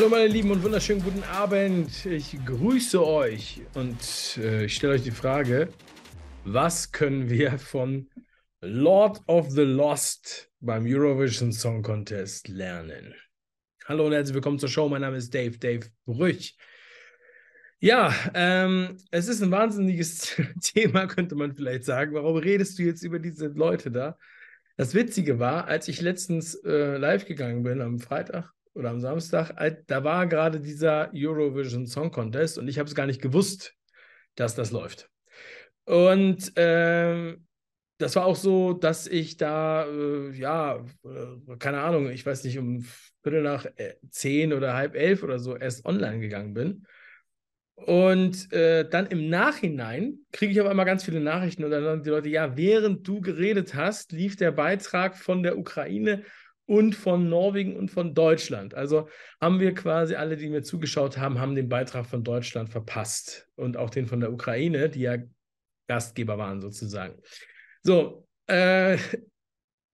Hallo meine Lieben und wunderschönen guten Abend. Ich grüße euch und äh, ich stelle euch die Frage, was können wir von Lord of the Lost beim Eurovision Song Contest lernen? Hallo und herzlich willkommen zur Show. Mein Name ist Dave, Dave Brüch. Ja, ähm, es ist ein wahnsinniges Thema, könnte man vielleicht sagen. Warum redest du jetzt über diese Leute da? Das Witzige war, als ich letztens äh, live gegangen bin am Freitag, oder am Samstag, da war gerade dieser Eurovision Song Contest und ich habe es gar nicht gewusst, dass das läuft. Und äh, das war auch so, dass ich da, äh, ja, äh, keine Ahnung, ich weiß nicht, um Viertel nach äh, zehn oder halb elf oder so erst online gegangen bin. Und äh, dann im Nachhinein kriege ich auf einmal ganz viele Nachrichten und dann sagen die Leute, ja, während du geredet hast, lief der Beitrag von der Ukraine und von Norwegen und von Deutschland. Also haben wir quasi alle, die mir zugeschaut haben, haben den Beitrag von Deutschland verpasst und auch den von der Ukraine, die ja Gastgeber waren sozusagen. So, äh,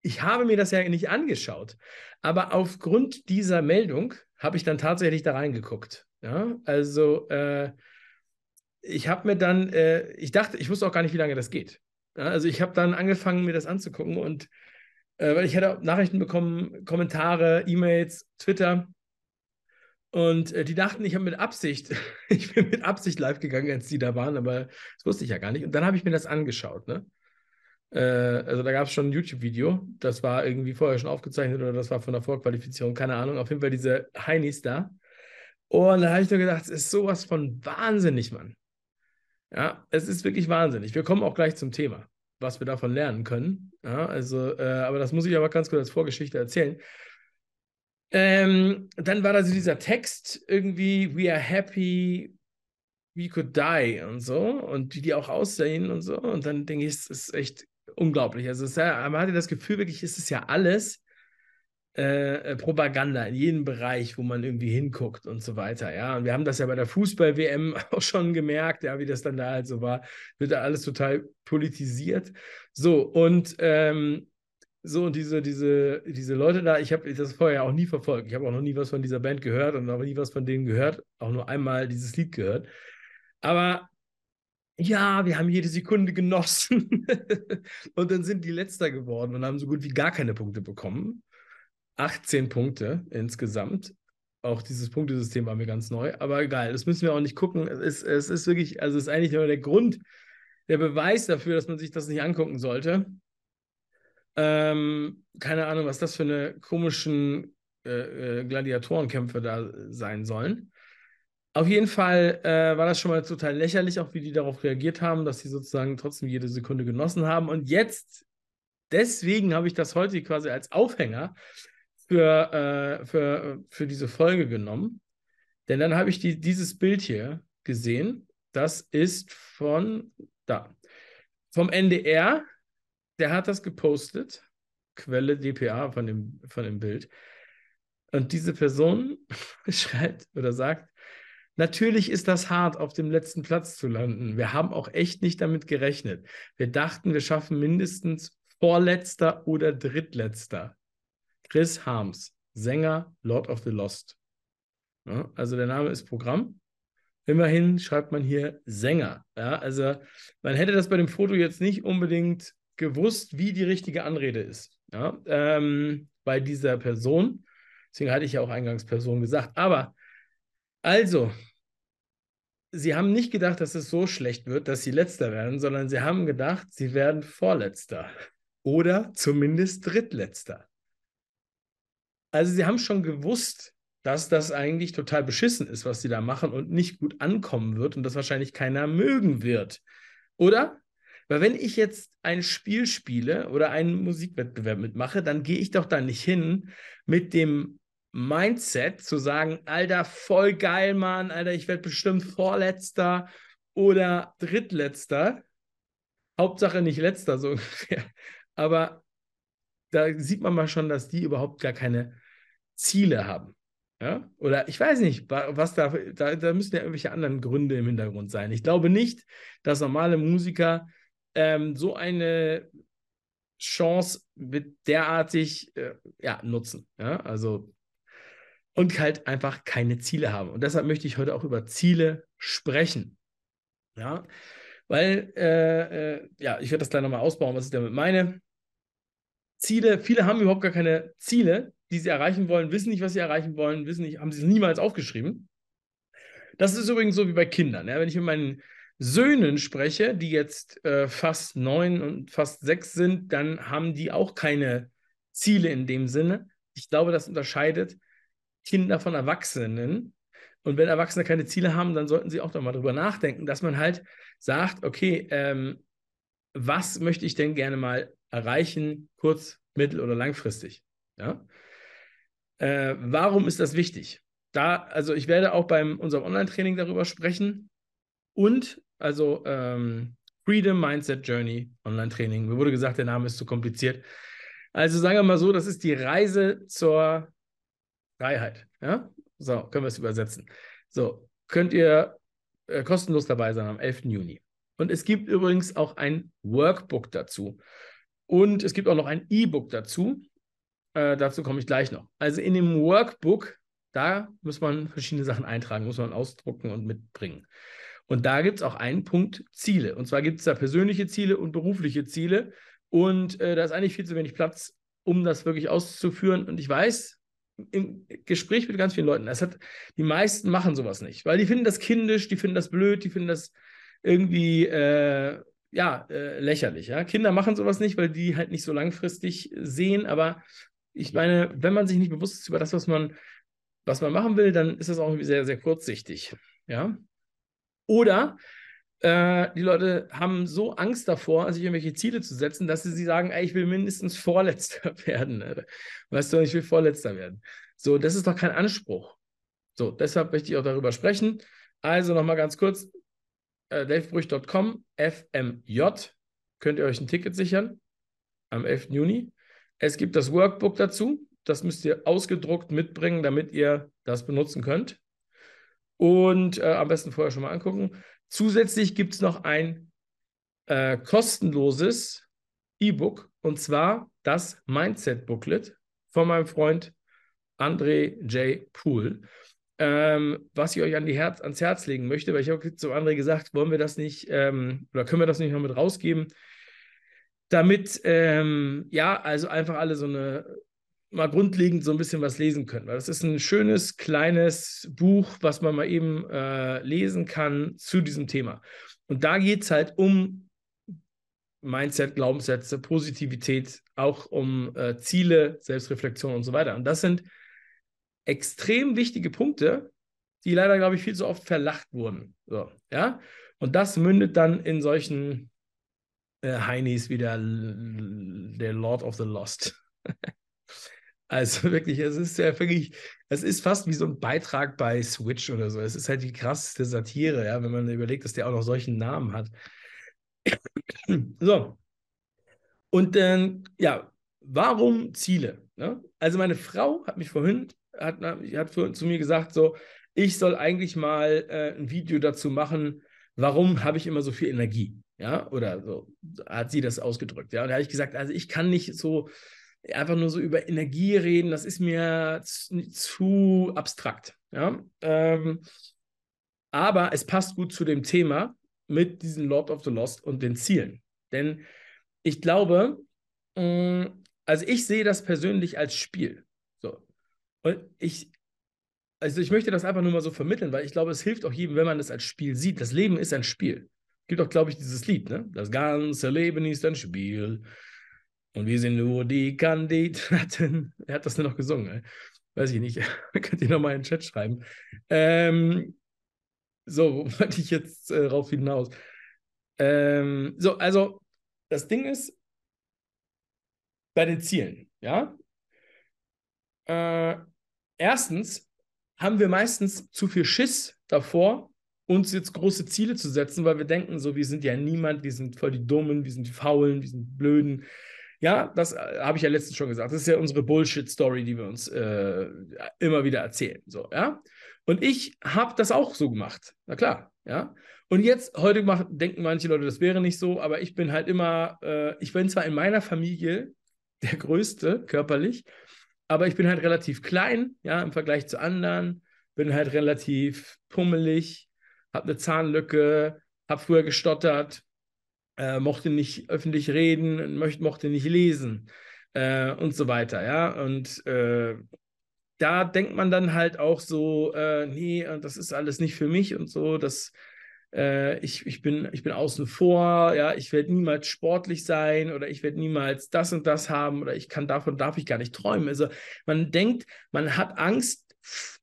ich habe mir das ja nicht angeschaut, aber aufgrund dieser Meldung habe ich dann tatsächlich da reingeguckt. Ja, also äh, ich habe mir dann, äh, ich dachte, ich wusste auch gar nicht, wie lange das geht. Ja, also ich habe dann angefangen, mir das anzugucken und äh, weil ich hatte Nachrichten bekommen, Kommentare, E-Mails, Twitter. Und äh, die dachten, ich habe mit Absicht, ich bin mit Absicht live gegangen, als die da waren, aber das wusste ich ja gar nicht. Und dann habe ich mir das angeschaut, ne? Äh, also da gab es schon ein YouTube-Video, das war irgendwie vorher schon aufgezeichnet oder das war von der Vorqualifizierung, keine Ahnung. Auf jeden Fall diese Heinis da. Und da habe ich nur gedacht, es ist sowas von wahnsinnig, Mann. Ja, es ist wirklich wahnsinnig. Wir kommen auch gleich zum Thema was wir davon lernen können. Ja, also, äh, aber das muss ich aber ganz kurz als Vorgeschichte erzählen. Ähm, dann war da so dieser Text irgendwie, we are happy, we could die und so und wie die auch aussehen und so. Und dann denke ich, es ist echt unglaublich. Also ja, man hatte das Gefühl, wirklich, ist es ja alles äh, Propaganda in jedem Bereich, wo man irgendwie hinguckt und so weiter. Ja, und wir haben das ja bei der Fußball-WM auch schon gemerkt, ja, wie das dann da halt so war. Wird da alles total politisiert. So, und ähm, so, und diese, diese, diese Leute da, ich habe das vorher auch nie verfolgt. Ich habe auch noch nie was von dieser Band gehört und noch nie was von denen gehört, auch nur einmal dieses Lied gehört. Aber ja, wir haben jede Sekunde genossen. und dann sind die Letzter geworden und haben so gut wie gar keine Punkte bekommen. 18 Punkte insgesamt. Auch dieses Punktesystem war mir ganz neu, aber egal, das müssen wir auch nicht gucken. Es, es ist wirklich, also es ist eigentlich nur der Grund, der Beweis dafür, dass man sich das nicht angucken sollte. Ähm, keine Ahnung, was das für eine komischen äh, äh, Gladiatorenkämpfe da sein sollen. Auf jeden Fall äh, war das schon mal total lächerlich, auch wie die darauf reagiert haben, dass sie sozusagen trotzdem jede Sekunde genossen haben. Und jetzt, deswegen habe ich das heute quasi als Aufhänger für, äh, für, für diese Folge genommen. Denn dann habe ich die, dieses Bild hier gesehen. Das ist von da. Vom NDR. Der hat das gepostet. Quelle DPA von dem, von dem Bild. Und diese Person schreibt oder sagt, Natürlich ist das hart, auf dem letzten Platz zu landen. Wir haben auch echt nicht damit gerechnet. Wir dachten, wir schaffen mindestens Vorletzter oder Drittletzter. Chris Harms, Sänger Lord of the Lost. Ja, also der Name ist Programm. Immerhin schreibt man hier Sänger. Ja, also man hätte das bei dem Foto jetzt nicht unbedingt gewusst, wie die richtige Anrede ist. Ja, ähm, bei dieser Person. Deswegen hatte ich ja auch eingangs Person gesagt. Aber also, sie haben nicht gedacht, dass es so schlecht wird, dass sie letzter werden, sondern sie haben gedacht, sie werden vorletzter oder zumindest drittletzter. Also sie haben schon gewusst, dass das eigentlich total beschissen ist, was sie da machen und nicht gut ankommen wird und das wahrscheinlich keiner mögen wird. Oder? Weil wenn ich jetzt ein Spiel spiele oder einen Musikwettbewerb mitmache, dann gehe ich doch da nicht hin mit dem Mindset zu sagen, Alter, voll geil, Mann, Alter, ich werde bestimmt Vorletzter oder Drittletzter. Hauptsache nicht letzter, so ungefähr. Aber da sieht man mal schon, dass die überhaupt gar keine Ziele haben. Ja? Oder ich weiß nicht, was da, da, da müssen ja irgendwelche anderen Gründe im Hintergrund sein. Ich glaube nicht, dass normale Musiker ähm, so eine Chance mit derartig äh, ja, nutzen. Ja? Also und halt einfach keine Ziele haben. Und deshalb möchte ich heute auch über Ziele sprechen. Ja, weil, äh, äh, ja, ich werde das gleich nochmal ausbauen, was ich damit meine. Ziele, viele haben überhaupt gar keine Ziele, die sie erreichen wollen, wissen nicht, was sie erreichen wollen, wissen nicht, haben sie es niemals aufgeschrieben. Das ist übrigens so wie bei Kindern. Ja? Wenn ich mit meinen Söhnen spreche, die jetzt äh, fast neun und fast sechs sind, dann haben die auch keine Ziele in dem Sinne. Ich glaube, das unterscheidet Kinder von Erwachsenen. Und wenn Erwachsene keine Ziele haben, dann sollten sie auch doch mal drüber nachdenken, dass man halt sagt, okay, ähm, was möchte ich denn gerne mal erreichen, kurz-, mittel- oder langfristig? Ja? Äh, warum ist das wichtig? Da, also ich werde auch beim unserem Online-Training darüber sprechen und also ähm, Freedom Mindset Journey Online-Training. Mir wurde gesagt, der Name ist zu kompliziert. Also sagen wir mal so, das ist die Reise zur Freiheit. Ja? So, können wir es übersetzen. So, könnt ihr äh, kostenlos dabei sein am 11. Juni. Und es gibt übrigens auch ein Workbook dazu. Und es gibt auch noch ein E-Book dazu. Äh, dazu komme ich gleich noch. Also in dem Workbook, da muss man verschiedene Sachen eintragen, muss man ausdrucken und mitbringen. Und da gibt es auch einen Punkt Ziele. Und zwar gibt es da persönliche Ziele und berufliche Ziele. Und äh, da ist eigentlich viel zu wenig Platz, um das wirklich auszuführen. Und ich weiß, im Gespräch mit ganz vielen Leuten, das hat, die meisten machen sowas nicht, weil die finden das kindisch, die finden das blöd, die finden das irgendwie äh, ja, äh, lächerlich. Ja? Kinder machen sowas nicht, weil die halt nicht so langfristig sehen. Aber ich meine, wenn man sich nicht bewusst ist über das, was man, was man machen will, dann ist das auch sehr, sehr kurzsichtig. Ja. Oder äh, die Leute haben so Angst davor, sich irgendwelche Ziele zu setzen, dass sie, sie sagen, ey, ich will mindestens Vorletzter werden. Weißt du, ich will Vorletzter werden. So, das ist doch kein Anspruch. So, deshalb möchte ich auch darüber sprechen. Also nochmal ganz kurz, äh, davebrüch.com, FMJ, könnt ihr euch ein Ticket sichern am 11. Juni. Es gibt das Workbook dazu. Das müsst ihr ausgedruckt mitbringen, damit ihr das benutzen könnt. Und äh, am besten vorher schon mal angucken. Zusätzlich gibt es noch ein äh, kostenloses E-Book und zwar das Mindset Booklet von meinem Freund André J. Poole, ähm, was ich euch an die Herz, ans Herz legen möchte, weil ich habe zu André gesagt, wollen wir das nicht ähm, oder können wir das nicht noch mit rausgeben, damit ähm, ja, also einfach alle so eine mal grundlegend so ein bisschen was lesen können. Weil das ist ein schönes, kleines Buch, was man mal eben äh, lesen kann zu diesem Thema. Und da geht es halt um Mindset, Glaubenssätze, Positivität, auch um äh, Ziele, Selbstreflexion und so weiter. Und das sind extrem wichtige Punkte, die leider, glaube ich, viel zu oft verlacht wurden. So, ja? Und das mündet dann in solchen äh, Heinis wie der, der Lord of the Lost. Also wirklich, es ist ja wirklich, es ist fast wie so ein Beitrag bei Switch oder so. Es ist halt die krasseste Satire, ja, wenn man überlegt, dass der auch noch solchen Namen hat. So. Und dann, ja, warum Ziele? Ne? Also meine Frau hat mich vorhin, hat, hat zu mir gesagt, so, ich soll eigentlich mal äh, ein Video dazu machen, warum habe ich immer so viel Energie? Ja, oder so hat sie das ausgedrückt. Ja, und da habe ich gesagt, also ich kann nicht so einfach nur so über Energie reden, das ist mir zu, zu abstrakt. Ja? Ähm, aber es passt gut zu dem Thema mit diesem Lord of the Lost und den Zielen. Denn ich glaube, mh, mm, also ich sehe das persönlich als Spiel. So. Und ich, also ich möchte das einfach nur mal so vermitteln, weil ich glaube, es hilft auch jedem, wenn man das als Spiel sieht. Das Leben ist ein Spiel. Gibt auch, glaube ich, dieses Lied, ne? Das ganze Leben ist ein Spiel. Und wir sind nur die Kandidaten. Er hat das nur noch gesungen. Ey. Weiß ich nicht. Könnt ihr nochmal in den Chat schreiben. Ähm, so, wo wollte ich jetzt äh, rauf hinaus? Ähm, so, also das Ding ist, bei den Zielen, ja. Äh, erstens haben wir meistens zu viel Schiss davor, uns jetzt große Ziele zu setzen, weil wir denken, so, wir sind ja niemand, wir sind voll die Dummen, wir sind die Faulen, wir sind Blöden, ja, das äh, habe ich ja letztens schon gesagt. Das ist ja unsere Bullshit-Story, die wir uns äh, immer wieder erzählen. So, ja. Und ich habe das auch so gemacht. Na klar, ja. Und jetzt, heute macht, denken manche Leute, das wäre nicht so, aber ich bin halt immer, äh, ich bin zwar in meiner Familie der Größte körperlich, aber ich bin halt relativ klein, ja, im Vergleich zu anderen, bin halt relativ pummelig, habe eine Zahnlücke, habe früher gestottert, äh, mochte nicht öffentlich reden, möchte, mochte nicht lesen äh, und so weiter, ja. Und äh, da denkt man dann halt auch so, äh, nee, das ist alles nicht für mich und so, das äh, ich, ich, bin, ich bin außen vor, ja, ich werde niemals sportlich sein oder ich werde niemals das und das haben oder ich kann davon darf ich gar nicht träumen. Also man denkt, man hat Angst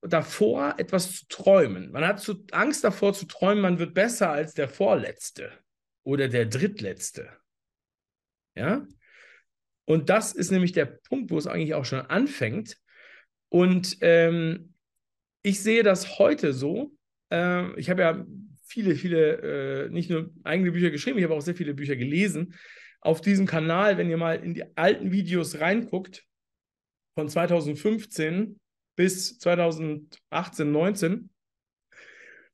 davor, etwas zu träumen. Man hat zu, Angst davor zu träumen, man wird besser als der Vorletzte oder der Drittletzte. Ja? Und das ist nämlich der Punkt, wo es eigentlich auch schon anfängt. Und ähm, ich sehe das heute so. Äh, ich habe ja viele, viele, äh, nicht nur eigene Bücher geschrieben, ich habe auch sehr viele Bücher gelesen. Auf diesem Kanal, wenn ihr mal in die alten Videos reinguckt, von 2015 bis 2018, 19,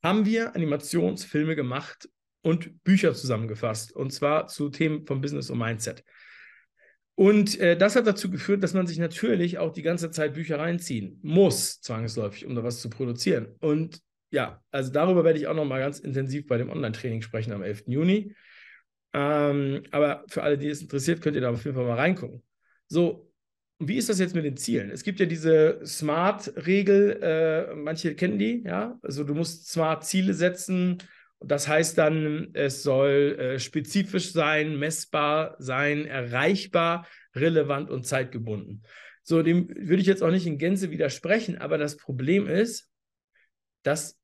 haben wir Animationsfilme gemacht und Bücher zusammengefasst. Und zwar zu Themen von Business und Mindset. Und äh, das hat dazu geführt, dass man sich natürlich auch die ganze Zeit Bücher reinziehen muss, zwangsläufig, um da was zu produzieren. Und ja, also darüber werde ich auch nochmal ganz intensiv bei dem Online-Training sprechen am 11. Juni. Ähm, aber für alle, die es interessiert, könnt ihr da auf jeden Fall mal reingucken. So, wie ist das jetzt mit den Zielen? Es gibt ja diese Smart-Regel, äh, manche kennen die, ja. Also du musst smart Ziele setzen. Das heißt dann, es soll äh, spezifisch sein, messbar sein, erreichbar, relevant und zeitgebunden. So, dem würde ich jetzt auch nicht in Gänze widersprechen, aber das Problem ist, dass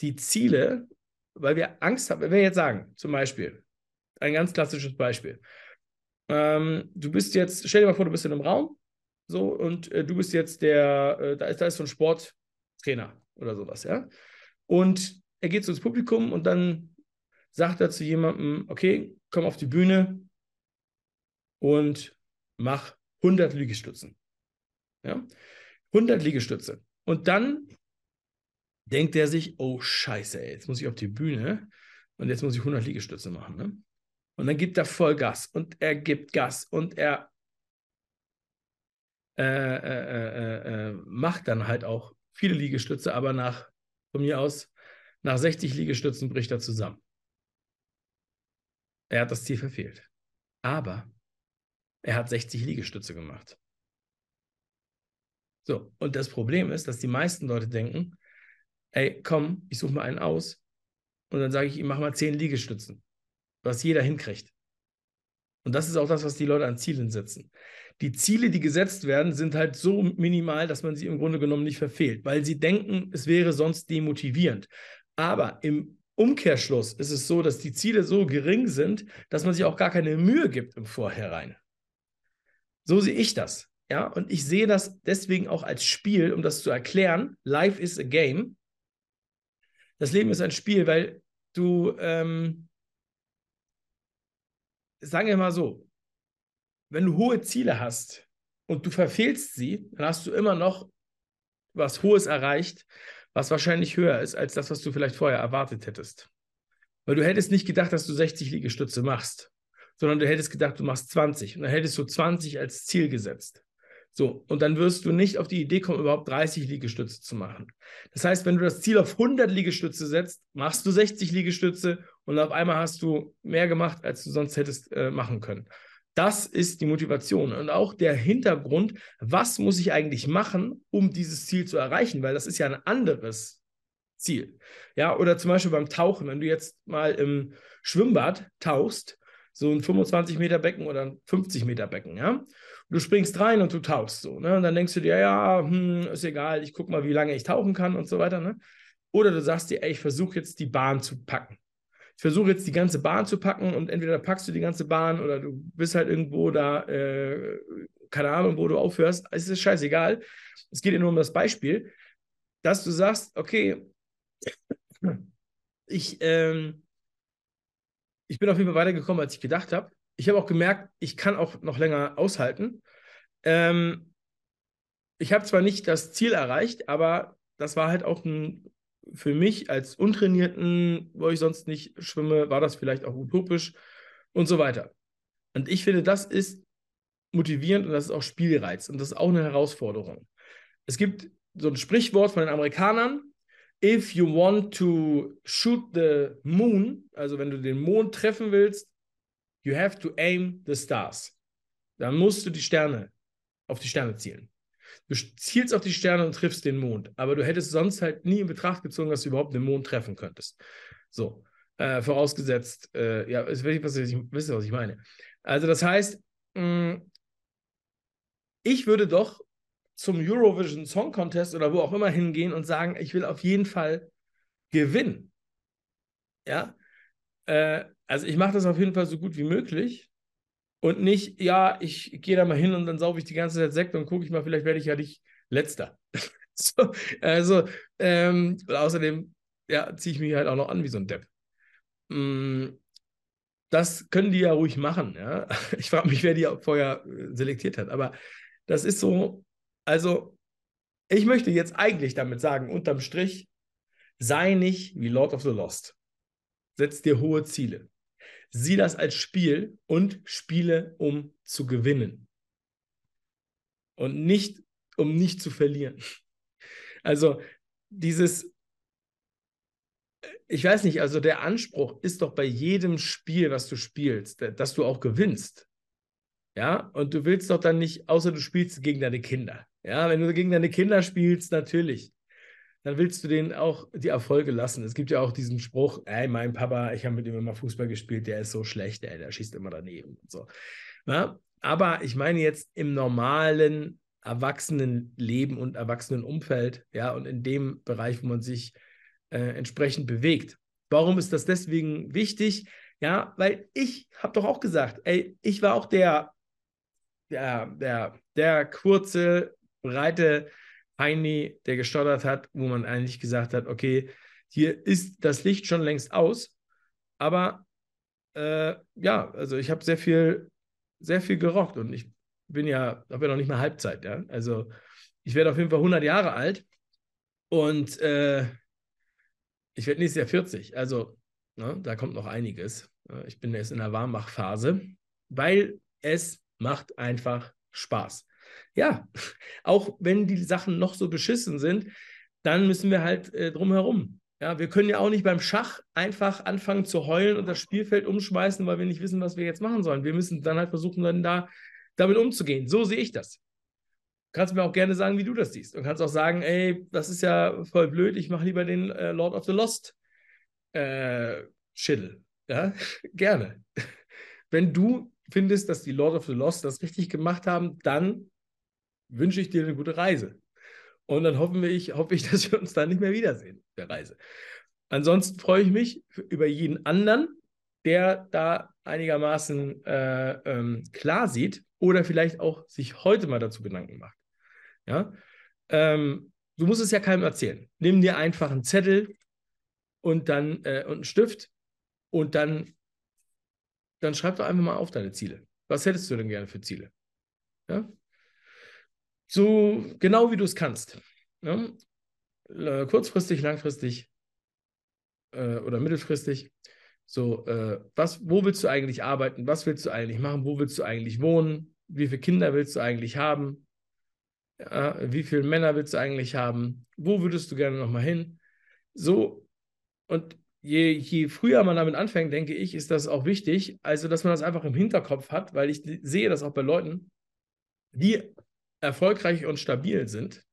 die Ziele, weil wir Angst haben, wenn wir jetzt sagen, zum Beispiel, ein ganz klassisches Beispiel, ähm, du bist jetzt, stell dir mal vor, du bist in einem Raum, so, und äh, du bist jetzt der, äh, da, ist, da ist so ein Sporttrainer oder sowas, ja, und er geht so ins Publikum und dann sagt er zu jemandem, okay, komm auf die Bühne und mach 100 Liegestützen. Ja? 100 Liegestütze. Und dann denkt er sich, oh Scheiße, ey, jetzt muss ich auf die Bühne und jetzt muss ich 100 Liegestütze machen. Ne? Und dann gibt er voll Gas und er gibt Gas und er äh, äh, äh, macht dann halt auch viele Liegestütze, aber nach, von mir aus, nach 60 Liegestützen bricht er zusammen. Er hat das Ziel verfehlt. Aber er hat 60 Liegestütze gemacht. So, und das Problem ist, dass die meisten Leute denken, ey, komm, ich suche mal einen aus. Und dann sage ich ihm, mach mal zehn Liegestützen. Was jeder hinkriegt. Und das ist auch das, was die Leute an Zielen setzen. Die Ziele, die gesetzt werden, sind halt so minimal, dass man sie im Grunde genommen nicht verfehlt, weil sie denken, es wäre sonst demotivierend. Aber im Umkehrschluss ist es so, dass die Ziele so gering sind, dass man sich auch gar keine Mühe gibt im Vorhinein. So sehe ich das. Ja, und ich sehe das deswegen auch als Spiel, um das zu erklären. Life is a game das Leben ist ein Spiel, weil du, ähm, sagen wir mal so, wenn du hohe Ziele hast und du verfehlst sie, dann hast du immer noch was Hohes erreicht, was wahrscheinlich höher ist als das, was du vielleicht vorher erwartet hättest. Weil du hättest nicht gedacht, dass du 60 Liegestütze machst, sondern du hättest gedacht, du machst 20 und dann hättest du 20 als Ziel gesetzt. So, und dann wirst du nicht auf die Idee kommen, überhaupt 30 Liegestütze zu machen. Das heißt, wenn du das Ziel auf 100 Liegestütze setzt, machst du 60 Liegestütze und auf einmal hast du mehr gemacht, als du sonst hättest äh, machen können. Das ist die Motivation und auch der Hintergrund, was muss ich eigentlich machen, um dieses Ziel zu erreichen, weil das ist ja ein anderes Ziel. Ja, oder zum Beispiel beim Tauchen, wenn du jetzt mal im Schwimmbad tauchst, so ein 25 Meter Becken oder ein 50 Meter Becken, ja, du springst rein und du tauchst so, ne? Und dann denkst du dir, ja, hm, ist egal, ich gucke mal, wie lange ich tauchen kann und so weiter, ne? Oder du sagst dir, ey, ich versuche jetzt die Bahn zu packen. Ich versuche jetzt die ganze Bahn zu packen und entweder packst du die ganze Bahn oder du bist halt irgendwo da, äh, keine Ahnung, wo du aufhörst. Es ist scheißegal. Es geht ja nur um das Beispiel, dass du sagst, okay, ich, ähm, ich bin auf jeden Fall weitergekommen, als ich gedacht habe ich habe auch gemerkt, ich kann auch noch länger aushalten. Ähm, ich habe zwar nicht das Ziel erreicht, aber das war halt auch ein, für mich als Untrainierten, wo ich sonst nicht schwimme, war das vielleicht auch utopisch und so weiter. Und ich finde, das ist motivierend und das ist auch Spielreiz und das ist auch eine Herausforderung. Es gibt so ein Sprichwort von den Amerikanern, if you want to shoot the moon, also wenn du den Mond treffen willst, you have to aim the stars. Dann musst du die Sterne auf die Sterne zielen. Du zielst auf die Sterne und triffst den Mond, aber du hättest sonst halt nie in Betracht gezogen, dass du überhaupt den Mond treffen könntest. So, äh, vorausgesetzt, äh, ja, ich was ich, wisst ihr, was ich meine. Also das heißt, mh, mm, ich würde doch zum Eurovision Song Contest oder wo auch immer hingehen und sagen, ich will auf jeden Fall gewinnen. Ja, äh, also ich mache das auf jeden Fall so gut wie möglich und nicht, ja, ich gehe da mal hin und dann saufe ich die ganze Zeit Sekt und gucke ich mal, vielleicht werde ich ja nicht letzter. so, also, ähm, außerdem, ja, ziehe ich mich halt auch noch an wie so ein Depp. Mm, das können die ja ruhig machen. Ja? Ich frage mich, wer die vorher äh, selektiert hat. Aber das ist so, also ich möchte jetzt eigentlich damit sagen, unterm Strich, sei nicht wie Lord of the Lost. Setz dir hohe Ziele. Sieh das als Spiel und spiele, um zu gewinnen. Und nicht, um nicht zu verlieren. Also dieses, ich weiß nicht, also der Anspruch ist doch bei jedem Spiel, was du spielst, dass du auch gewinnst. Ja, und du willst doch dann nicht, außer du spielst gegen deine Kinder. Ja, wenn du gegen deine Kinder spielst, natürlich. Dann willst du denen auch die Erfolge lassen. Es gibt ja auch diesen Spruch, ey, mein Papa, ich habe mit ihm immer Fußball gespielt, der ist so schlecht, ey, der schießt immer daneben und so. Ja, aber ich meine jetzt im normalen Erwachsenenleben und Erwachsenenumfeld, ja, und in dem Bereich, wo man sich äh, entsprechend bewegt. Warum ist das deswegen wichtig? Ja, weil ich habe doch auch gesagt, ey, ich war auch der, der, der, der kurze, breite Heini, der gestottert hat, wo man eigentlich gesagt hat, okay, hier ist das Licht schon längst aus, aber äh, ja, also ich habe sehr viel, sehr viel gerockt und ich bin ja, habe ja noch nicht mal Halbzeit, ja, also ich werde auf jeden Fall 100 Jahre alt und äh, ich werde nächstes Jahr 40, also ne, da kommt noch einiges. Ich bin jetzt in der Warmachphase, weil es macht einfach Spaß. Ja, auch wenn die Sachen noch so beschissen sind, dann müssen wir halt äh, drumherum. Ja, wir können ja auch nicht beim Schach einfach anfangen zu heulen und das Spielfeld umschmeißen, weil wir nicht wissen, was wir jetzt machen sollen. Wir müssen dann halt versuchen, dann da damit umzugehen. So sehe ich das. Du kannst mir auch gerne sagen, wie du das siehst. Und kannst auch sagen, ey, das ist ja voll blöd, ich mache lieber den äh, Lord of the Lost äh, Schittel. Ja, gerne. Wenn du findest, dass die Lord of the Lost das richtig gemacht haben, dann wünsche ich dir eine gute Reise. Und dann hoffen wir, hoffe ich, dass wir uns da nicht mehr wiedersehen, der Reise. Ansonsten freue ich mich über jeden anderen, der da einigermaßen äh, ähm, klar sieht oder vielleicht auch sich heute mal dazu Gedanken macht. Ja? Ähm, du musst es ja keinem erzählen. Nimm dir einfach einen Zettel und dann äh, und einen Stift und dann, dann schreib doch einfach mal auf deine Ziele. Was hättest du denn gerne für Ziele? Ja? So genau wie du es kannst. Ja? Äh, kurzfristig, langfristig äh, oder mittelfristig. So, äh, was, wo willst du eigentlich arbeiten? Was willst du eigentlich machen? Wo willst du eigentlich wohnen? Wie viele Kinder willst du eigentlich haben? Ja, wie viele Männer willst du eigentlich haben? Wo würdest du gerne nochmal hin? So, und je, je früher man damit anfängt, denke ich, ist das auch wichtig. Also, dass man das einfach im Hinterkopf hat, weil ich sehe das auch bei Leuten, die erfolgreich und stabil sind,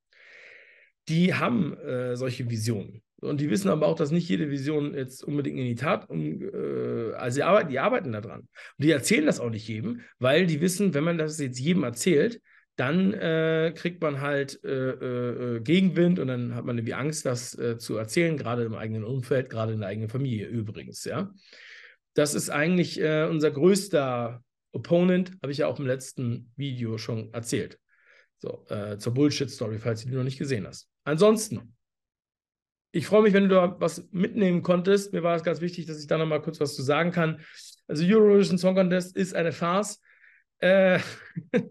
die haben äh, solche Visionen. Und die wissen aber auch, dass nicht jede Vision jetzt unbedingt in die Tat, um, äh, also die arbeiten, die arbeiten daran. Und die erzählen das auch nicht jedem, weil die wissen, wenn man das jetzt jedem erzählt, dann äh, kriegt man halt äh, äh, äh, Gegenwind und dann hat man irgendwie Angst, das äh, zu erzählen, gerade im eigenen Umfeld, gerade in der eigenen Familie übrigens, ja. Das ist eigentlich unser größter Opponent, habe ich ja auch im letzten Video schon erzählt. So, zur Bullshit-Story, falls du die noch nicht gesehen hast. Ansonsten, ich freue mich, wenn du da was mitnehmen konntest. Mir war es ganz wichtig, dass ich da nochmal kurz was zu sagen kann. Also Eurovision Song Contest ist eine Farce. Äh,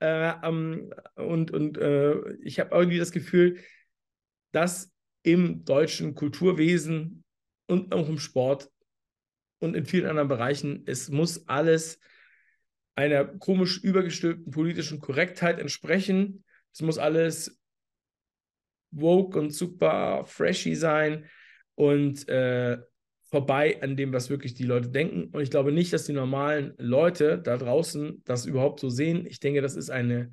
äh, um, und und äh, ich habe irgendwie das Gefühl, dass im deutschen Kulturwesen und auch im Sport und in vielen anderen Bereichen, es muss alles einer komisch übergestülpten politischen Korrektheit entsprechen. Es muss alles woke und super freshy sein und äh, vorbei an dem, was wirklich die Leute denken. Und ich glaube nicht, dass die normalen Leute da draußen das überhaupt so sehen. Ich denke, das ist eine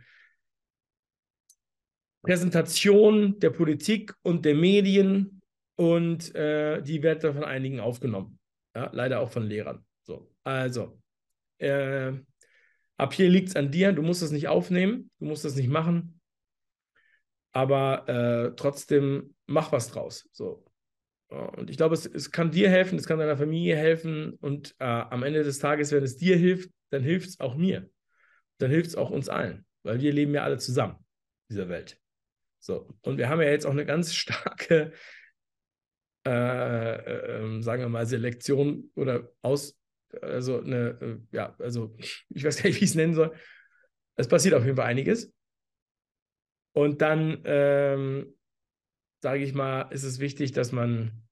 Präsentation der Politik und der Medien und äh, die wird von einigen aufgenommen. Ja, leider auch von Lehrern. So, also, äh, ab hier liegt es an dir. Du musst es nicht aufnehmen, du musst es nicht machen aber äh, trotzdem mach was draus. So. Und ich glaube, es, es kann dir helfen, es kann deiner Familie helfen und äh, am Ende des Tages, wenn es dir hilft, dann hilft es auch mir. Dann hilft es auch uns allen, weil wir leben ja alle zusammen in dieser Welt. So, und wir haben ja jetzt auch eine ganz starke, äh, äh, ähm, sagen wir mal, Selektion oder aus, also eine, äh, ja, also ich weiß gar nicht, wie ich es nennen soll. Es passiert auf jeden Fall einiges. Und dann, ähm, sage ich mal, ist es wichtig, dass man,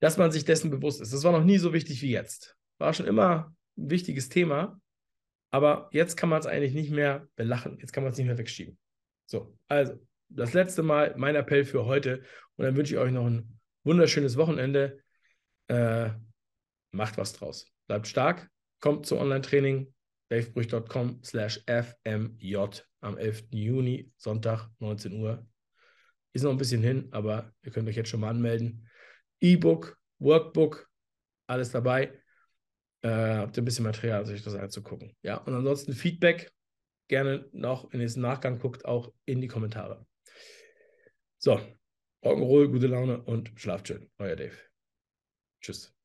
dass man sich dessen bewusst ist. Das war noch nie so wichtig wie jetzt. War schon immer ein wichtiges Thema, aber jetzt kann man es eigentlich nicht mehr belachen. Jetzt kann man es nicht mehr wegschieben. So, also das letzte Mal mein Appell für heute und dann wünsche ich euch noch ein wunderschönes Wochenende. Äh, macht was draus. Bleibt stark, kommt zum Online-Training davebrüch.com slash fmj am 11. Juni, Sonntag, 19 Uhr. Ist noch ein bisschen hin, aber ihr könnt euch jetzt schon mal anmelden. E-Book, Workbook, alles dabei. Äh, habt ihr ein bisschen Material, sich das anzugucken. Ja, und ansonsten Feedback gerne noch in den Nachgang guckt, auch in die Kommentare. So, Rock'n'Roll, gute Laune und schlaft schön. Euer Dave. Tschüss.